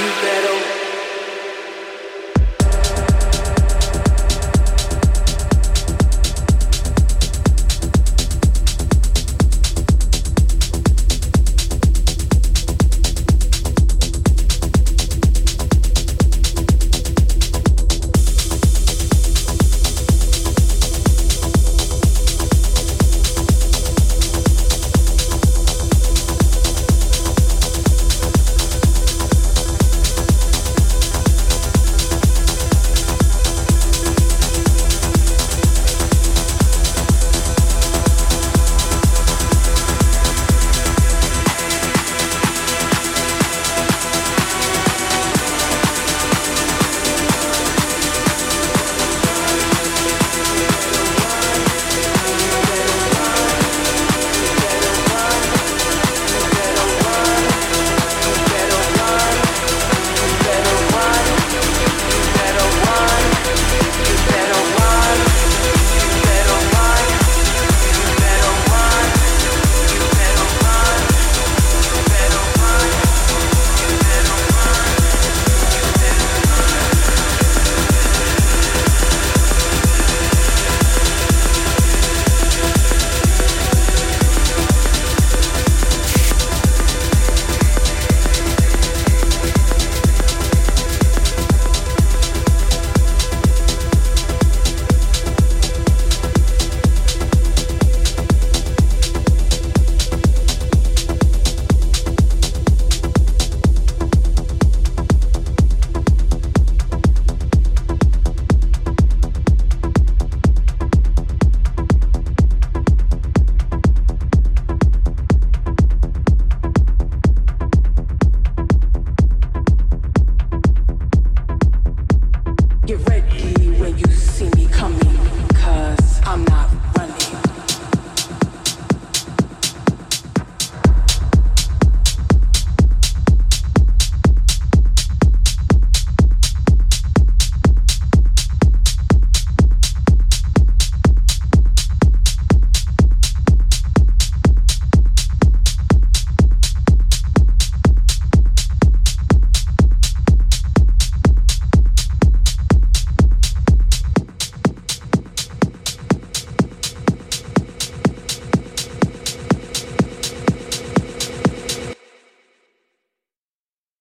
You better